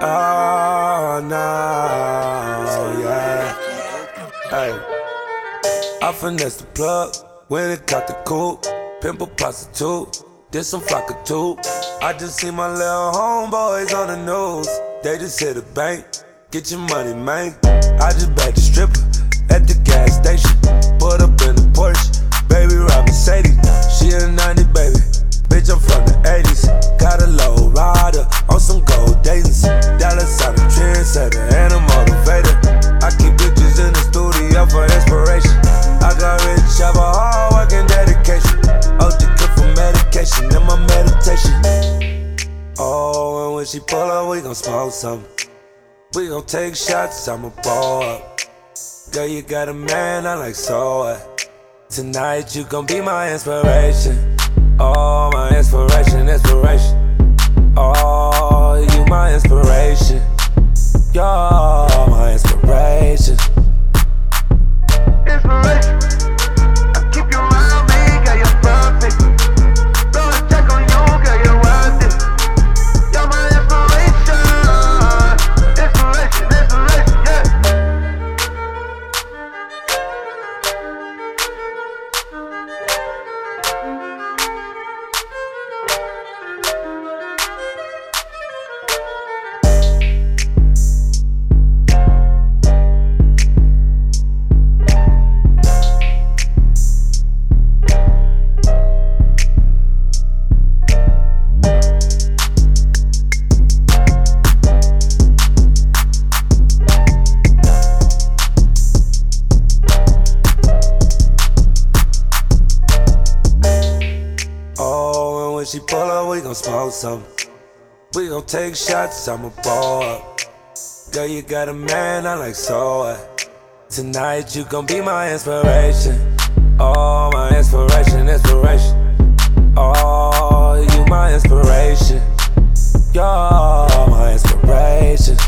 Ah, oh no, yeah. Hey, I finessed the plug when it got the coupe. Pimple prostitute, did some flock of two. I just see my little homeboys on the news. They just hit the bank, get your money, man. I just bagged the stripper at the gas station. Put up in the Porsche, baby ride Mercedes. She a 90 baby. Bitch, I'm from the 80s. Got a low rider on some gold datings. Dallas out of trendsetter and a motivator. I keep bitches in the studio for inspiration. I got rich, have a hard work and dedication. OG good for medication and my meditation. Oh, and when she pull up, we gon' smoke some. We gon' take shots, I'ma ball up. Girl, you got a man, I like so what? Tonight you gon' be my inspiration. Oh, my inspiration, inspiration. Oh, you my inspiration. You're my inspiration. Inspiration. Shots, I'ma ball up. Girl, you got a man, I like so what? Tonight you gon' be my inspiration. Oh, my inspiration, inspiration. Oh, you my inspiration. You're my. Inspiration.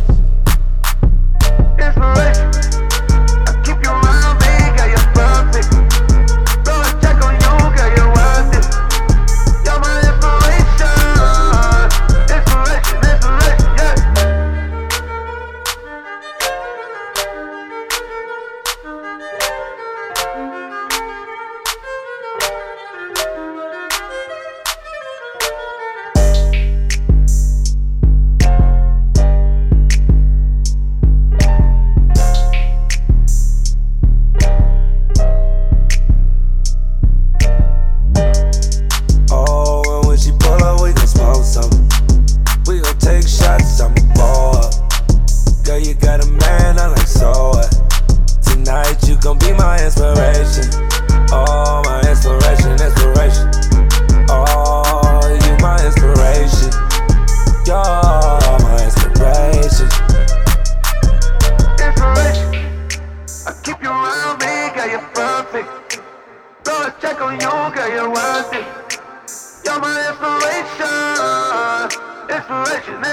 Inspiration, um,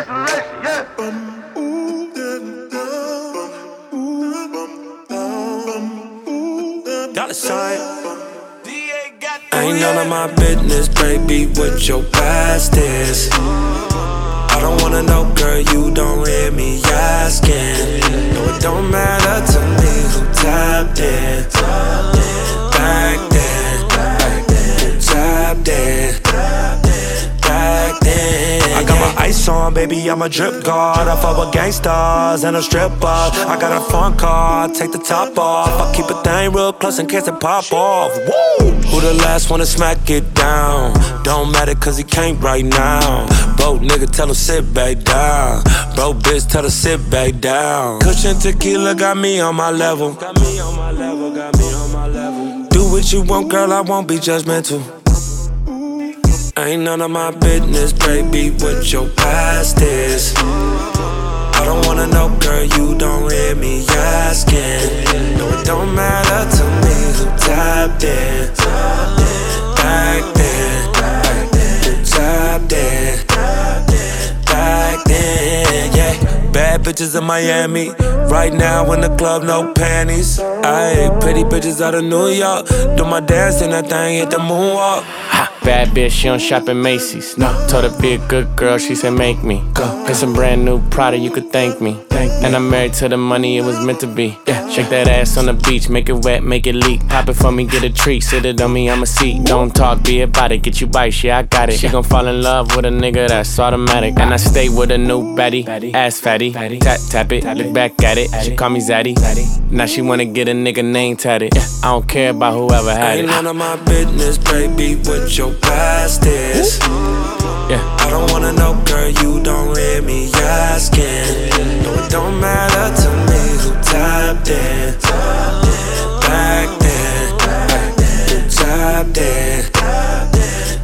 um, um, inspiration, yeah. Dollar sign. Ain't none of my business, baby, what your past is. I don't wanna know, girl, you don't hear me asking. No, it don't matter to me who tapped in. Ice on, baby, I'm a drip guard. I fuck with gangsters and a stripper. I got a phone call, take the top off. I keep a thing real close in case it pop off. Woo! Who the last one to smack it down? Don't matter cause he can't right now. Bro, nigga, tell him sit back down. Bro, bitch, tell her sit back down. Cushion tequila got me on my level. Got me on my level, got me on my level. Do what you want, girl, I won't be judgmental. Ain't none of my business, baby, what your past is. I don't wanna know, girl, you don't hear me asking. No, it don't matter to me who tapped in. Back then, who tapped in. Back then, yeah. Bad bitches in Miami. Right now in the club, no panties. Ayy, pretty bitches out of New York. Do my dance and that thing hit the moonwalk. Ha. Bad bitch, she don't shop at Macy's. No, told her be a good girl, she said make me. Go. Get some brand new Prada, you could thank me. Thank and I'm married to the money, it was meant to be. Yeah. Shake that ass on the beach, make it wet, make it leak. Pop it for me, get a treat, sit it on me, I'm a seat. Don't talk, be about it, get you bites, yeah, I got it. She gon' fall in love with a nigga that's automatic. And I stay with a new baddie, ass fatty. Tap, tap it, look back at it. She call me Zaddy. Now she wanna get a nigga name tatted. I don't care about whoever had it. Ain't none of my business, baby, what your past is. Yeah. I don't wanna know, girl, you don't hear me asking. No, it don't matter to me who tapped in. Back then, who tapped in.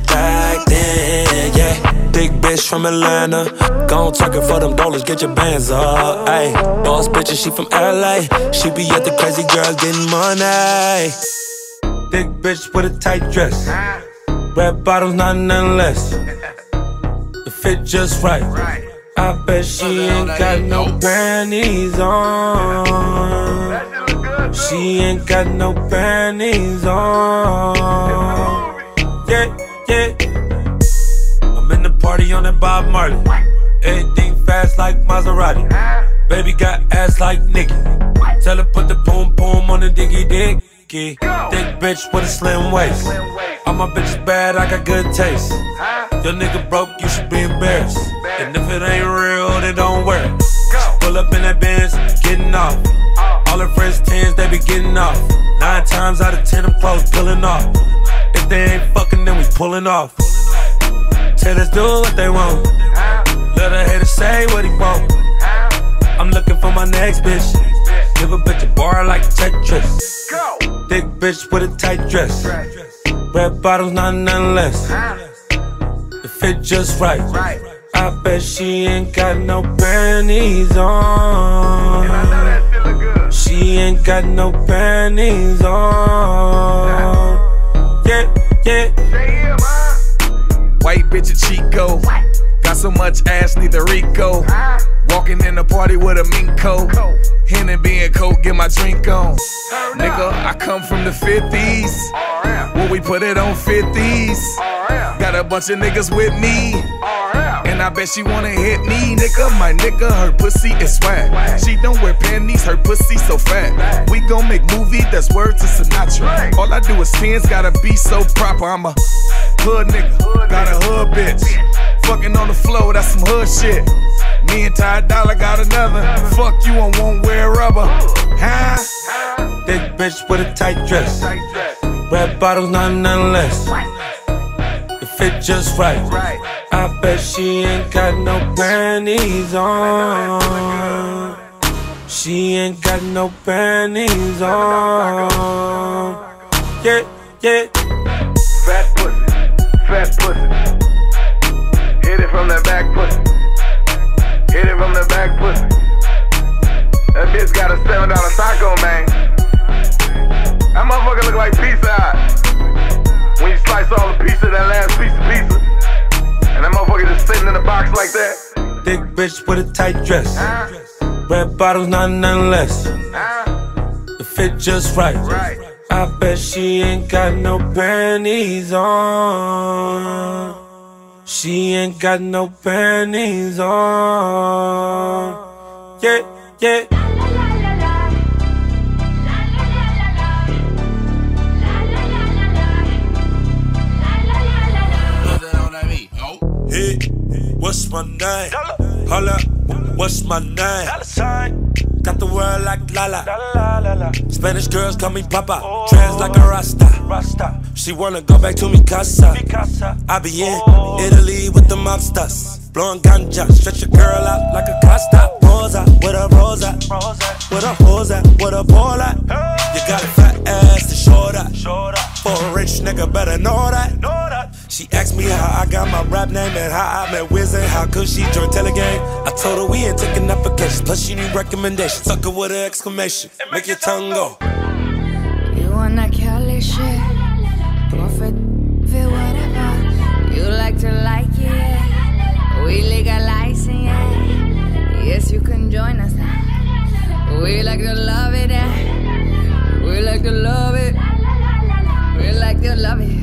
Back then, yeah. Big bitch from Atlanta. Gone talking for them dollars, get your bands up. Ayy, boss bitch, and she from LA. She be at the crazy girls getting money. Big bitch with a tight dress. Red bottoms, not none less. Fit just right. I bet she ain't got no panties on. She ain't got no panties on. Yeah, yeah. I'm in the party on that Bob Marley. Everything fast like Maserati. Baby got ass like Nicki. Tell her put the boom boom on the diggy diggy. Thick bitch with a slim waist. All my bitches bad, I got good taste. Your nigga broke, you should be embarrassed. And if it ain't real, then don't wear it. Pull up in that Benz, getting off. All her friends tens, they be getting off. Nine times out of ten, I'm close, pulling off. If they ain't fucking, then we pulling off. Tell us do what they want. Let a hater say what he want. I'm looking for my next bitch. Give a bitch a bar like Tetris. Thick bitch with a tight dress. Red bottoms, not none less. The fit just right. I bet she ain't got no panties on. She ain't got no panties on. Yeah, yeah. White bitch a Chico. Got so much ass, need the Rico. Walking in the party with a mink coat. Henny being cold, get my drink on. Nigga, I come from the 50s. When we put it on 50s. Got a bunch of niggas with me. And I bet she wanna hit me, nigga. My nigga, her pussy is swag. She don't wear panties, her pussy so fat. We gon' make movie that's word to Sinatra. All I do is pins, gotta be so proper. I'm a hood nigga, got a hood bitch. Fucking on the floor, that's some hood shit. Me and Ty Dolla got another. Fuck you and won't wear rubber. Huh? Thick bitch with a tight dress. Red bottoms, not none less. The fit just right. I bet she ain't got no panties on. She ain't got no panties on. Yeah, yeah. Fat pussy, fat pussy. Hit it from the back pussy. Bitch got a seven dollar taco, man. That motherfucker look like pizza. When you slice all the pizza, that last piece of pizza, and that motherfucker just sitting in the box like that. Thick bitch with a tight dress. Red bottoms, not none less. The fit just right. Right. I bet she ain't got no panties on. She ain't got no panties on. Yeah, yeah. Hey, what's my name? Holla, what's my name? Got the world like Lala. Spanish girls call me Papa. Oh. Trans like a Rasta. She wanna go back to mi casa. I be in oh. Italy with the mobsters. Blowing ganja, stretch your girl out like a Costa. Rosa, with a rosa. With a hose at, with a ball at. You got a fat ass to show that. For a rich nigga, better know that. She asked me how I got my rap name and how I met Wiz and how could she join Taylor Gang. I told her we ain't taking applications, plus she need recommendations. Suck her with an exclamation, make your tongue go. You wanna that Cali shit? Profit, feel whatever. You like to like it, yeah. We legalizing it. Yes, you can join us now. We like to love it, yeah. We like to love it. We like to love it.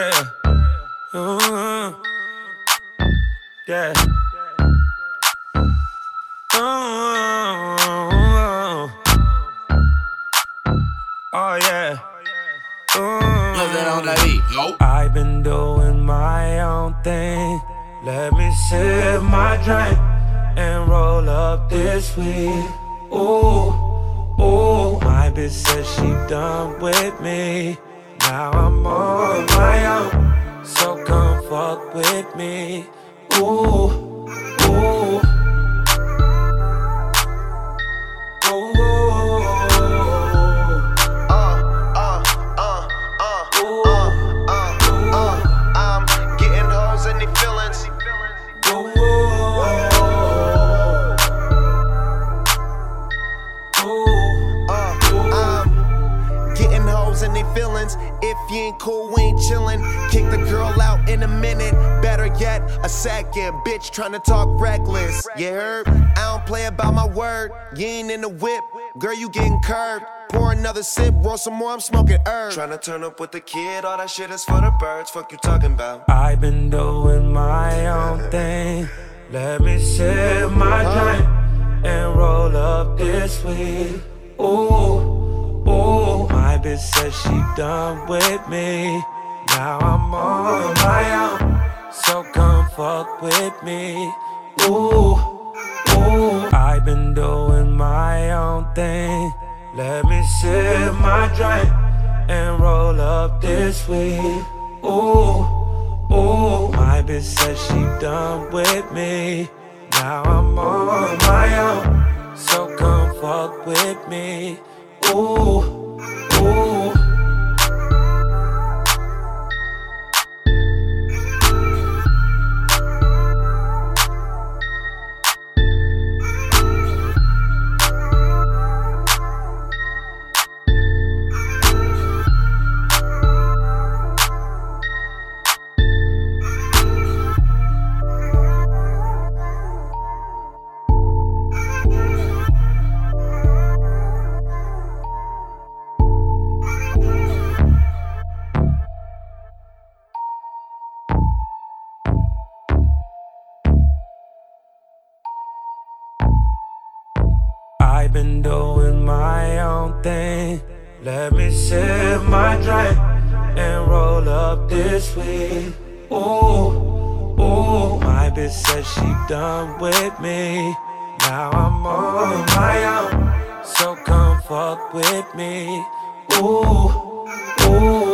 Yeah. Ooh, yeah. Ooh, oh yeah. Ooh. I've been doing my own thing. Let me sip my drink and roll up this weed. Ooh, ooh. My bitch said she done with me. Now I'm on my own. So come fuck with me. Ooh, ooh. Ain't cool, we ain't chillin'. Kick the girl out in a minute. Better yet, a second. Bitch tryna talk reckless. You heard? I don't play about my word. You ain't in the whip. Girl, you getting curved. Pour another sip, roll some more, I'm smoking herb. Tryna turn up with the kid, all that shit is for the birds. Fuck you talking about? I've been doing my own thing. Let me sip my drink and roll up this weed. Ooh, ooh. My bitch said she done with me. Now I'm on my own. So come fuck with me. Ooh, ooh. I've been doing my own thing. Let me sip my drink and roll up this weed. Ooh, ooh. My bitch said she done with me. Now I'm on my own. So come fuck with me. Ooh, ooh. Let me sip my drink and roll up this weed. Ooh, ooh. My bitch said she done with me. Now I'm on my own. So come fuck with me. Ooh, ooh.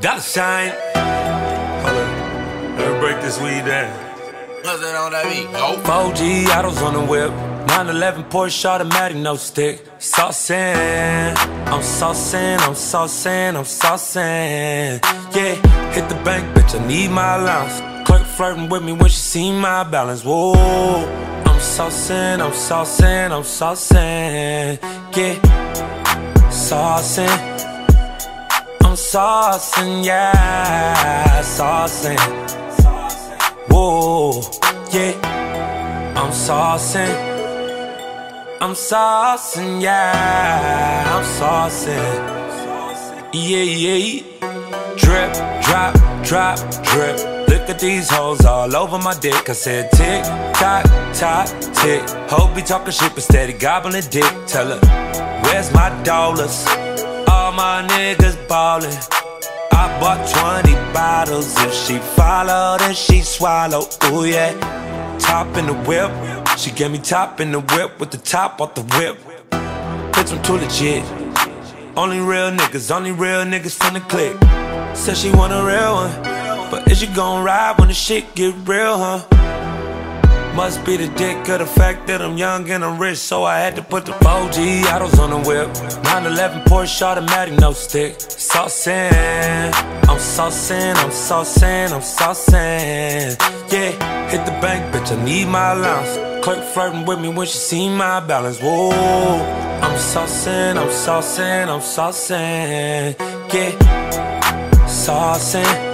Dollar sign. Hold up. Let me break this weed down. What's that on that beat? Oh. 4G autos on the whip. 911 Porsche automatic, no stick. Saucin', I'm saucin', I'm saucin', I'm saucin'. Yeah, hit the bank, bitch, I need my allowance. Clerk flirting with me when she see my balance. Whoa, I'm saucin', I'm saucin', I'm saucin'. Yeah, saucin'. I'm saucin', yeah, saucin'. Whoa, yeah, I'm saucin'. I'm saucin', yeah, I'm saucin'. Yeah, yeah. Drip, drop, drop, drip. Look at these hoes all over my dick. I said tick, tock, tock, tick. Hope be talking shit, but steady gobbling dick. Tell her, where's my dollars? All my niggas ballin'. I bought 20 bottles. If she follow, then she swallow. Ooh, yeah. Top in the whip. She gave me top in the whip with the top off the whip. Bitch, I'm too legit. Only real niggas, only real niggas finna click. Said she want a real one. But is you gon' ride when the shit get real, huh? Must be the dick of the fact that I'm young and I'm rich, so I had to put the Forgiatos on the whip. 911 Porsche automatic, no stick. Saucin', I'm saucin', I'm saucin', I'm saucin'. Yeah, hit the bank, bitch, I need my allowance. Clerk flirting with me when she see my balance. Whoa, I'm saucin', I'm saucin', I'm saucin'. Yeah, saucin'.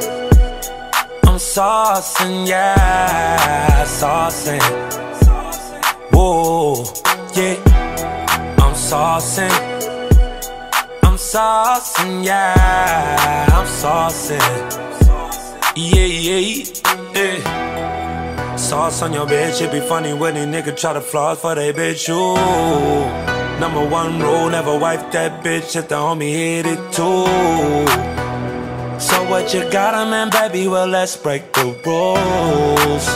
Saucing, yeah, saucing. Whoa, yeah, I'm saucing. I'm saucing, yeah, I'm saucing. Yeah, yeah, yeah. Sauce on your bitch, it be funny when a nigga try to floss for they bitch, you. Number one rule, never wipe that bitch if the homie hit it too. What you got, man, baby? Well, let's break the rules.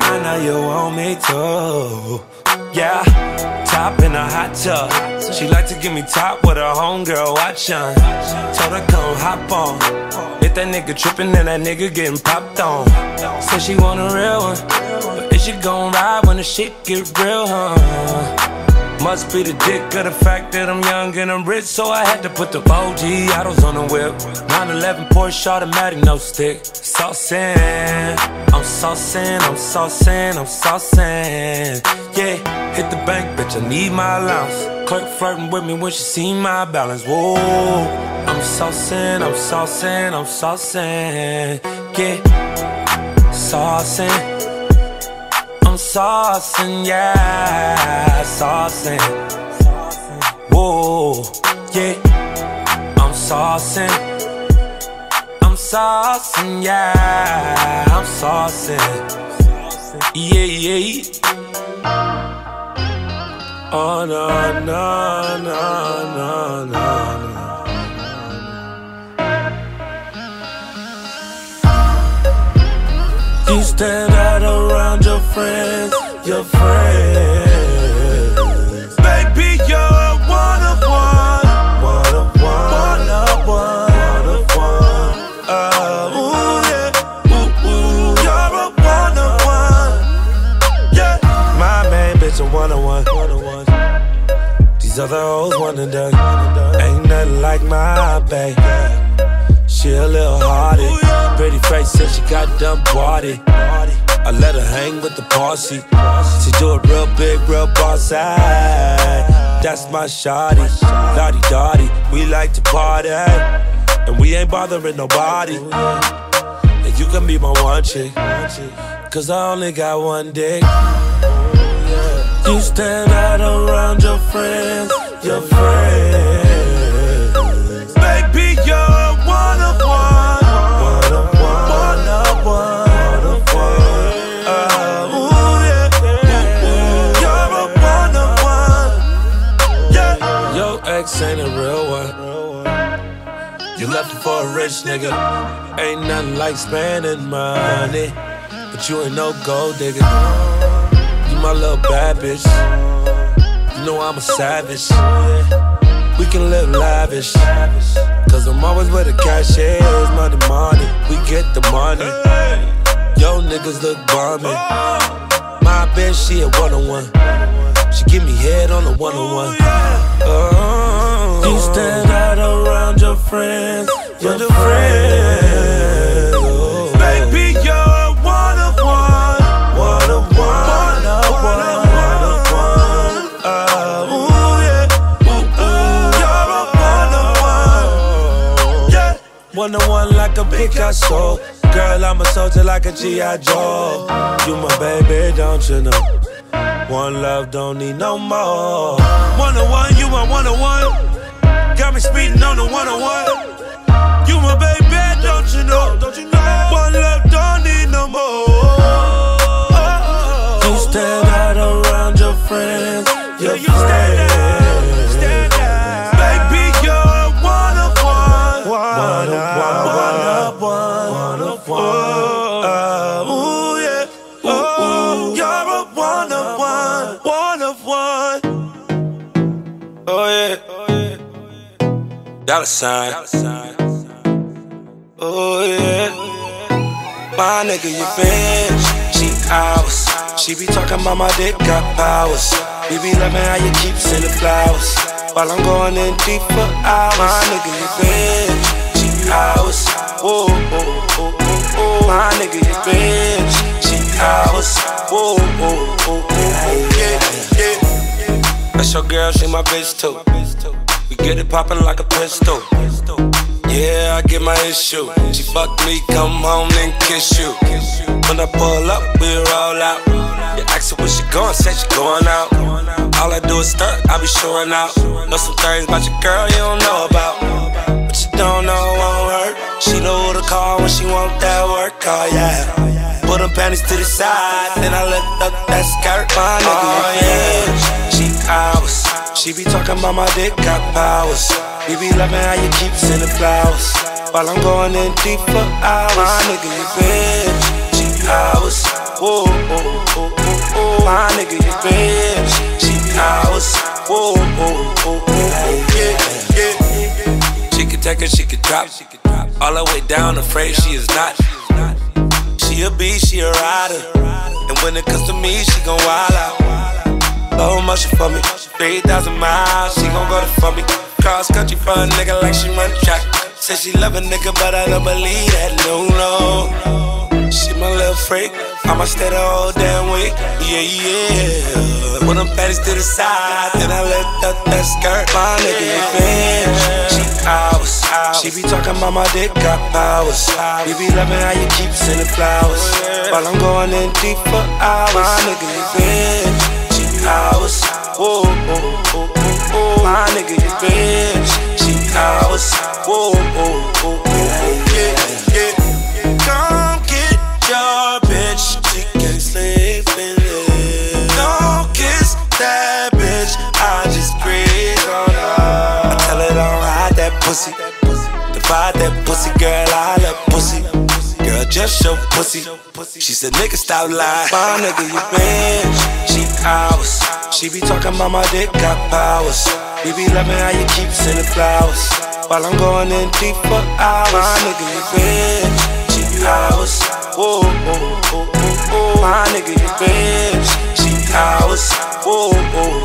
I know you want me to. Yeah, top in a hot tub. She like to give me top with her homegirl watching. Told her come hop on. If that nigga trippin', then that nigga getting popped on. So she want a real one. But is she gon' ride when the shit get real, huh? Must be the dick of the fact that I'm young and I'm rich, so I had to put the Forgiatos on the whip. 911 Porsche automatic, no stick. Saucin', I'm saucin', I'm saucin', I'm saucin'. Yeah, hit the bank, bitch, I need my allowance. Clerk flirting with me when she see my balance. Whoa, I'm saucin', I'm saucin', I'm saucin'. Yeah, saucin'. Saucing, yeah, saucing. Whoa, yeah, I'm saucing. I'm saucing, yeah, I'm saucing. Yeah, yeah. Oh, no, no, no, no, no. You stand out around your friends, your friends. Baby, you're a one of one. One of one. One of one. One of one. Uh, ooh, yeah. Ooh, ooh. You're a one of one. Yeah. My main bitch, a one of one. One of one. These other hoes one and done. Ain't nothing like my babe. She a little hardy. Pretty face said she got done body. I let her hang with the posse. She do it real big, real boss. That's my shawty. Lottie Dottie, we like to party. And we ain't bothering nobody. And you can be my one chick. Cause I only got one dick. You stand out around your friends, your friends. Ex ain't a real one. You left her for a rich nigga. Ain't nothing like spending money. But you ain't no gold digger. You my little bad bitch. You know I'm a savage. We can live lavish. Cause I'm always where the cash is. Money, money. We get the money. Yo, niggas look bummy. My bitch, she a one on one. She give me head on the one on one. Oh, uh-huh. You stand out around your friends. Your friends. Baby, you're one of one. One of one. One of one. One of one. Uh, ooh, yeah. Ooh, ooh. You're a one of one. Yeah. One of one like a Picasso. Girl, I'm a soldier like a G.I. Joe. You my baby, don't you know? One love, don't need no more. Me speeding on the one on one. You my baby, don't you know? Don't you know? Dollar sign. Oh, yeah. My nigga, you bitch. She hours. She be talking about my dick got powers. We be loving how you keep sending flowers. While I'm going in deep for hours. My nigga, you bitch. Cheap hours. Whoa, whoa, whoa, whoa. My nigga, you bitch. Cheap hours. Whoa, whoa, whoa, whoa, whoa. Yeah, yeah. That's your girl, she my bitch too. Get it poppin' like a pistol. Yeah, I get my issue. She fuck me, come home and kiss you. When I pull up, we roll out. You ask her where she going, say she going out. All I do is stunt, I be showing out. Know some things about your girl you don't know about. But you don't know won't hurt. She know who to call when she want that work, oh yeah. Put them panties to the side, then I lift up that skirt, my nigga. Oh yeah, she hours. She be talking about my dick got powers. We be loving how you keep sending flowers. While I'm going in deep for hours. My nigga, you bitch. Cheap hours. Whoa, whoa, whoa, whoa, whoa. My nigga, you bitch. Cheap hours. Whoa, whoa, whoa, whoa, whoa. Yeah, yeah. She can take it, she can drop. All the way down, afraid she is not. She a beast, she a rider. And when it comes to me, she gon' wild out. Low motion for me. 3,000 miles, she gon' go there for me. Cross country for a nigga like she run track. Say she love a nigga, but I don't believe that. No, no. She my little freak. I'ma stay the whole damn week. Yeah, yeah. Put them panties to the side, then I lift up that skirt. My nigga, you bitch. She hours. She be talking about my dick got powers. We be loving how you keep sending flowers. While I'm going in deep for hours. My nigga, bitch. She hours. Whoa, whoa, whoa, whoa, whoa. My nigga, you bitch. She hours. Whoa, whoa, whoa, whoa, yeah, yeah. Come get your bitch. She can't sleep in it. Don't kiss that bitch. I just breathe on her. I tell her don't hide that pussy. Divide that pussy, girl. I love pussy. Just show pussy. She said, nigga, stop lying. My nigga, you bitch. She hours. She be talking about my dick got powers. We be loving how you keep sending flowers. While I'm going in deep for hours. My nigga, you bitch. She hours. Whoa, whoa, whoa, whoa, whoa. My nigga, you bitch. She hours. Whoa, whoa,